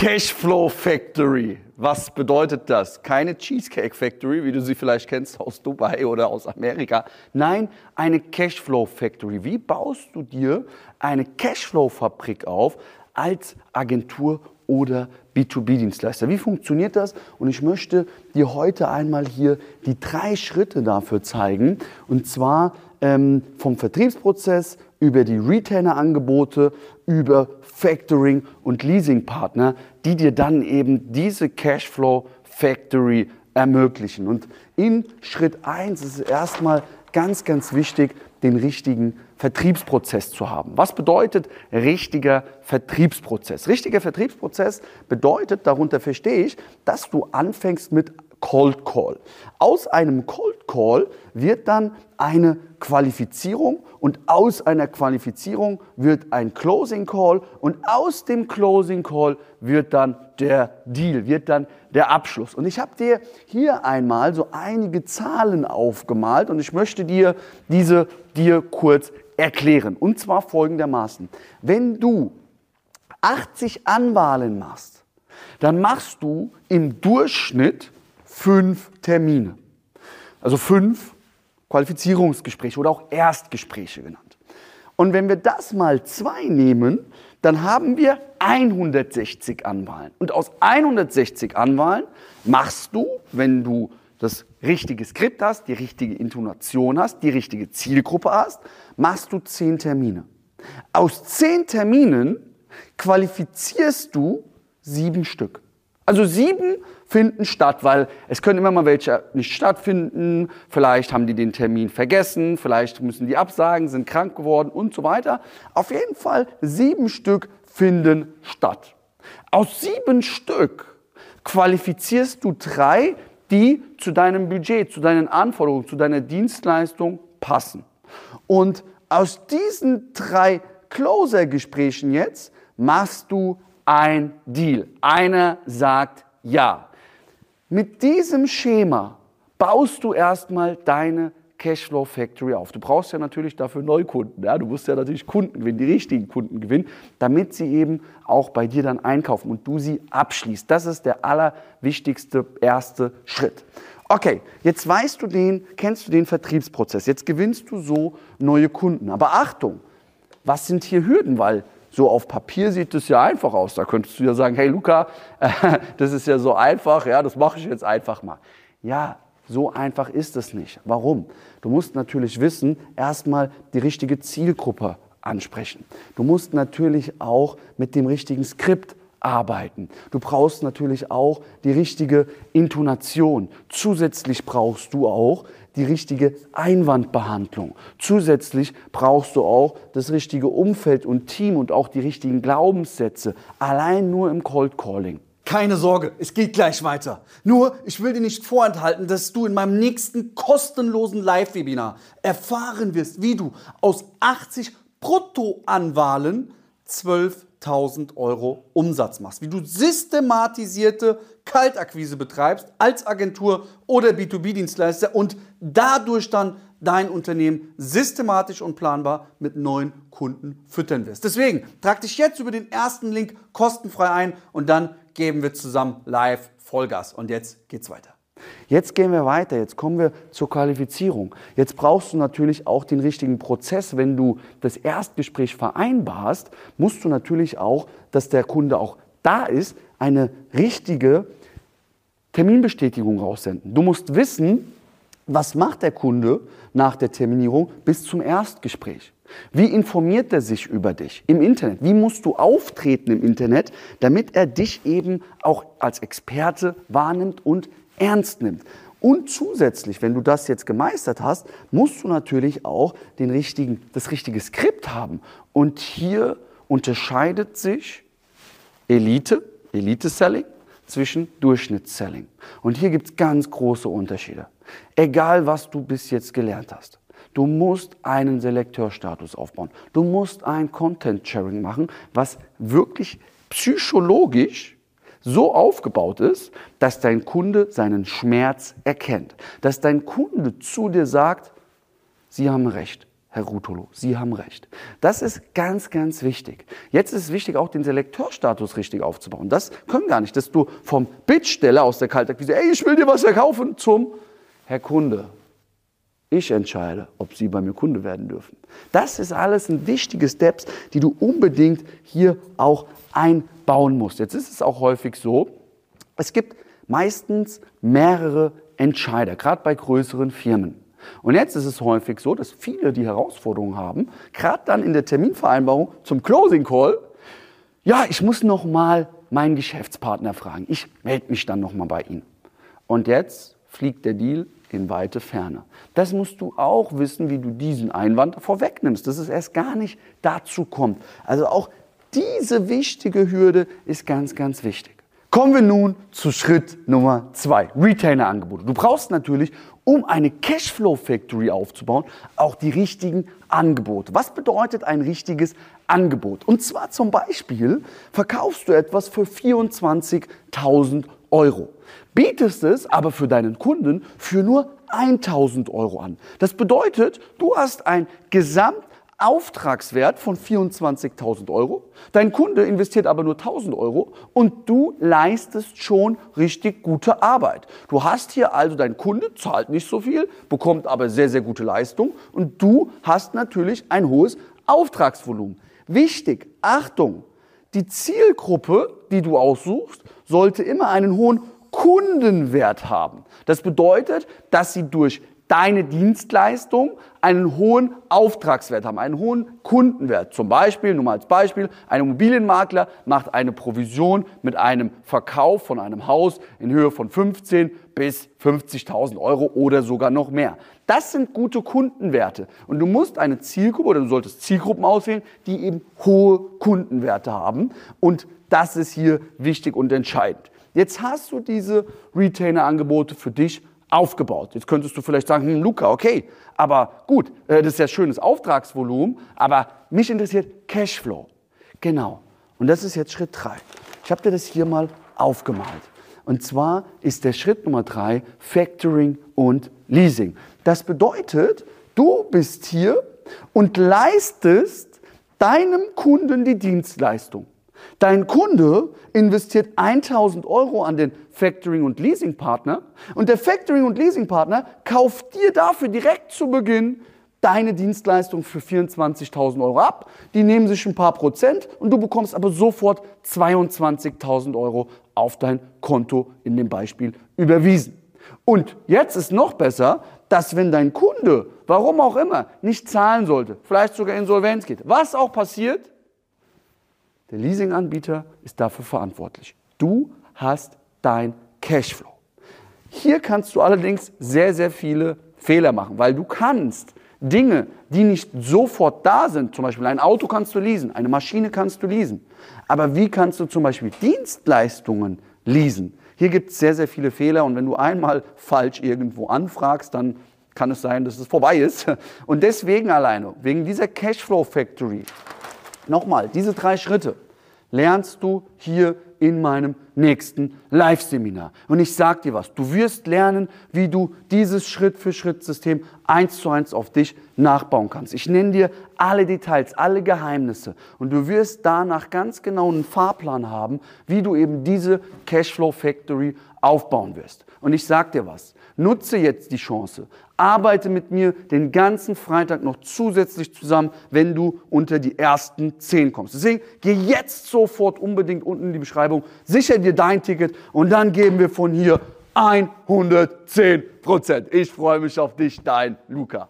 Cashflow Factory. Was bedeutet das? Keine Cheesecake Factory, wie du sie vielleicht kennst aus Dubai oder aus Amerika. Nein, eine Cashflow Factory. Wie baust du dir eine Cashflow Fabrik auf als Agentur oder B2B-Dienstleister? Wie funktioniert das? Und ich möchte dir heute einmal hier die drei Schritte dafür zeigen. Und zwar ähm, vom Vertriebsprozess über die Retainer-Angebote, über Factoring und Leasingpartner, die dir dann eben diese Cashflow Factory ermöglichen. Und in Schritt 1 ist es erstmal ganz, ganz wichtig, den richtigen Vertriebsprozess zu haben. Was bedeutet richtiger Vertriebsprozess? Richtiger Vertriebsprozess bedeutet, darunter verstehe ich, dass du anfängst mit Cold Call. Aus einem Cold Call wird dann eine Qualifizierung und aus einer Qualifizierung wird ein Closing Call und aus dem Closing Call wird dann der Deal, wird dann der Abschluss. Und ich habe dir hier einmal so einige Zahlen aufgemalt und ich möchte dir diese dir kurz erklären. Und zwar folgendermaßen. Wenn du 80 Anwahlen machst, dann machst du im Durchschnitt fünf Termine. Also fünf Qualifizierungsgespräche oder auch Erstgespräche genannt. Und wenn wir das mal zwei nehmen, dann haben wir 160 Anwahlen. Und aus 160 Anwahlen machst du, wenn du das richtige Skript hast, die richtige Intonation hast, die richtige Zielgruppe hast, machst du zehn Termine. Aus zehn Terminen qualifizierst du sieben Stück. Also sieben finden statt, weil es können immer mal welche nicht stattfinden, vielleicht haben die den Termin vergessen, vielleicht müssen die absagen, sind krank geworden und so weiter. Auf jeden Fall sieben Stück finden statt. Aus sieben Stück qualifizierst du drei, die zu deinem Budget, zu deinen Anforderungen, zu deiner Dienstleistung passen. Und aus diesen drei Closer-Gesprächen jetzt machst du ein Deal. Einer sagt ja. Mit diesem Schema baust du erstmal deine Cashflow Factory auf. Du brauchst ja natürlich dafür Neukunden. Ja? Du musst ja natürlich Kunden gewinnen, die richtigen Kunden gewinnen, damit sie eben auch bei dir dann einkaufen und du sie abschließt. Das ist der allerwichtigste erste Schritt. Okay, jetzt weißt du den, kennst du den Vertriebsprozess. Jetzt gewinnst du so neue Kunden. Aber Achtung, was sind hier Hürden? Weil so auf Papier sieht es ja einfach aus. Da könntest du ja sagen, hey Luca, das ist ja so einfach, ja, das mache ich jetzt einfach mal. Ja, so einfach ist es nicht. Warum? Du musst natürlich wissen, erstmal die richtige Zielgruppe ansprechen. Du musst natürlich auch mit dem richtigen Skript arbeiten. Du brauchst natürlich auch die richtige Intonation. Zusätzlich brauchst du auch die richtige Einwandbehandlung. Zusätzlich brauchst du auch das richtige Umfeld und Team und auch die richtigen Glaubenssätze. Allein nur im Cold Calling. Keine Sorge, es geht gleich weiter. Nur, ich will dir nicht vorenthalten, dass du in meinem nächsten kostenlosen Live-Webinar erfahren wirst, wie du aus 80 Bruttoanwahlen 12.000 Euro Umsatz machst. Wie du systematisierte Kaltakquise betreibst als Agentur oder B2B-Dienstleister und dadurch dann dein Unternehmen systematisch und planbar mit neuen Kunden füttern wirst. Deswegen trag dich jetzt über den ersten Link kostenfrei ein und dann geben wir zusammen live Vollgas. Und jetzt geht's weiter. Jetzt gehen wir weiter, jetzt kommen wir zur Qualifizierung. Jetzt brauchst du natürlich auch den richtigen Prozess. Wenn du das Erstgespräch vereinbarst, musst du natürlich auch, dass der Kunde auch da ist, eine richtige Terminbestätigung raussenden. Du musst wissen, was macht der Kunde nach der Terminierung bis zum Erstgespräch. Wie informiert er sich über dich im Internet? Wie musst du auftreten im Internet, damit er dich eben auch als Experte wahrnimmt und ernst nimmt? Und zusätzlich, wenn du das jetzt gemeistert hast, musst du natürlich auch den richtigen, das richtige Skript haben. Und hier unterscheidet sich Elite, Elite-Selling, zwischen Durchschnittsselling. Und hier gibt es ganz große Unterschiede. Egal, was du bis jetzt gelernt hast. Du musst einen Selekteurstatus aufbauen. Du musst ein Content-Sharing machen, was wirklich psychologisch so aufgebaut ist, dass dein Kunde seinen Schmerz erkennt. Dass dein Kunde zu dir sagt, Sie haben recht. Herr Rutolo, Sie haben recht. Das ist ganz, ganz wichtig. Jetzt ist es wichtig, auch den Selekteurstatus richtig aufzubauen. Das können gar nicht, dass du vom Bittsteller aus der Kaltakquise, ey, ich will dir was verkaufen, zum Herr Kunde. Ich entscheide, ob Sie bei mir Kunde werden dürfen. Das ist alles ein wichtige Steps, die du unbedingt hier auch einbauen musst. Jetzt ist es auch häufig so, es gibt meistens mehrere Entscheider, gerade bei größeren Firmen. Und jetzt ist es häufig so, dass viele die Herausforderungen haben, gerade dann in der Terminvereinbarung zum Closing Call, ja, ich muss noch mal meinen Geschäftspartner fragen. Ich melde mich dann noch mal bei Ihnen. Und jetzt fliegt der Deal in weite Ferne. Das musst du auch wissen, wie du diesen Einwand vorwegnimmst, dass es erst gar nicht dazu kommt. Also auch diese wichtige Hürde ist ganz, ganz wichtig. Kommen wir nun zu Schritt Nummer zwei, Retainer-Angebote. Du brauchst natürlich, um eine Cashflow Factory aufzubauen, auch die richtigen Angebote. Was bedeutet ein richtiges Angebot? Und zwar zum Beispiel verkaufst du etwas für 24.000 Euro, bietest es aber für deinen Kunden für nur 1.000 Euro an. Das bedeutet, du hast ein Gesamt Auftragswert von 24.000 Euro. Dein Kunde investiert aber nur 1.000 Euro und du leistest schon richtig gute Arbeit. Du hast hier also, dein Kunde zahlt nicht so viel, bekommt aber sehr, sehr gute Leistung und du hast natürlich ein hohes Auftragsvolumen. Wichtig, Achtung, die Zielgruppe, die du aussuchst, sollte immer einen hohen Kundenwert haben. Das bedeutet, dass sie durch deine Dienstleistung einen hohen Auftragswert haben, einen hohen Kundenwert. Zum Beispiel, nur mal als Beispiel, ein Immobilienmakler macht eine Provision mit einem Verkauf von einem Haus in Höhe von 15 bis 50.000 Euro oder sogar noch mehr. Das sind gute Kundenwerte. Und du musst eine Zielgruppe oder du solltest Zielgruppen auswählen, die eben hohe Kundenwerte haben. Und das ist hier wichtig und entscheidend. Jetzt hast du diese Retainer-Angebote für dich aufgebaut. Jetzt könntest du vielleicht sagen, hm, Luca, okay, aber gut, äh, das ist ja schönes Auftragsvolumen, aber mich interessiert Cashflow. Genau. Und das ist jetzt Schritt drei. Ich habe dir das hier mal aufgemalt. Und zwar ist der Schritt Nummer drei Factoring und Leasing. Das bedeutet, du bist hier und leistest deinem Kunden die Dienstleistung. Dein Kunde investiert 1000 Euro an den Factoring- und Leasingpartner und der Factoring- und Leasingpartner kauft dir dafür direkt zu Beginn deine Dienstleistung für 24.000 Euro ab. Die nehmen sich ein paar Prozent und du bekommst aber sofort 22.000 Euro auf dein Konto in dem Beispiel überwiesen. Und jetzt ist noch besser, dass wenn dein Kunde, warum auch immer, nicht zahlen sollte, vielleicht sogar Insolvenz geht, was auch passiert, der Leasinganbieter ist dafür verantwortlich. Du hast dein Cashflow. Hier kannst du allerdings sehr, sehr viele Fehler machen, weil du kannst Dinge, die nicht sofort da sind, zum Beispiel ein Auto kannst du leasen, eine Maschine kannst du leasen, aber wie kannst du zum Beispiel Dienstleistungen leasen? Hier gibt es sehr, sehr viele Fehler und wenn du einmal falsch irgendwo anfragst, dann kann es sein, dass es vorbei ist. Und deswegen alleine, wegen dieser Cashflow Factory, Nochmal, diese drei Schritte lernst du hier in meinem nächsten Live-Seminar. Und ich sag dir was, du wirst lernen, wie du dieses Schritt-für-Schritt-System eins zu eins auf dich nachbauen kannst. Ich nenne dir alle Details, alle Geheimnisse und du wirst danach ganz genau einen Fahrplan haben, wie du eben diese Cashflow Factory aufbauen wirst. Und ich sag dir was, nutze jetzt die Chance, arbeite mit mir den ganzen Freitag noch zusätzlich zusammen, wenn du unter die ersten zehn kommst. Deswegen geh jetzt sofort unbedingt unten in die Beschreibung, sicher dir dein Ticket und dann geben wir von hier 110 Prozent. Ich freue mich auf dich, dein Luca.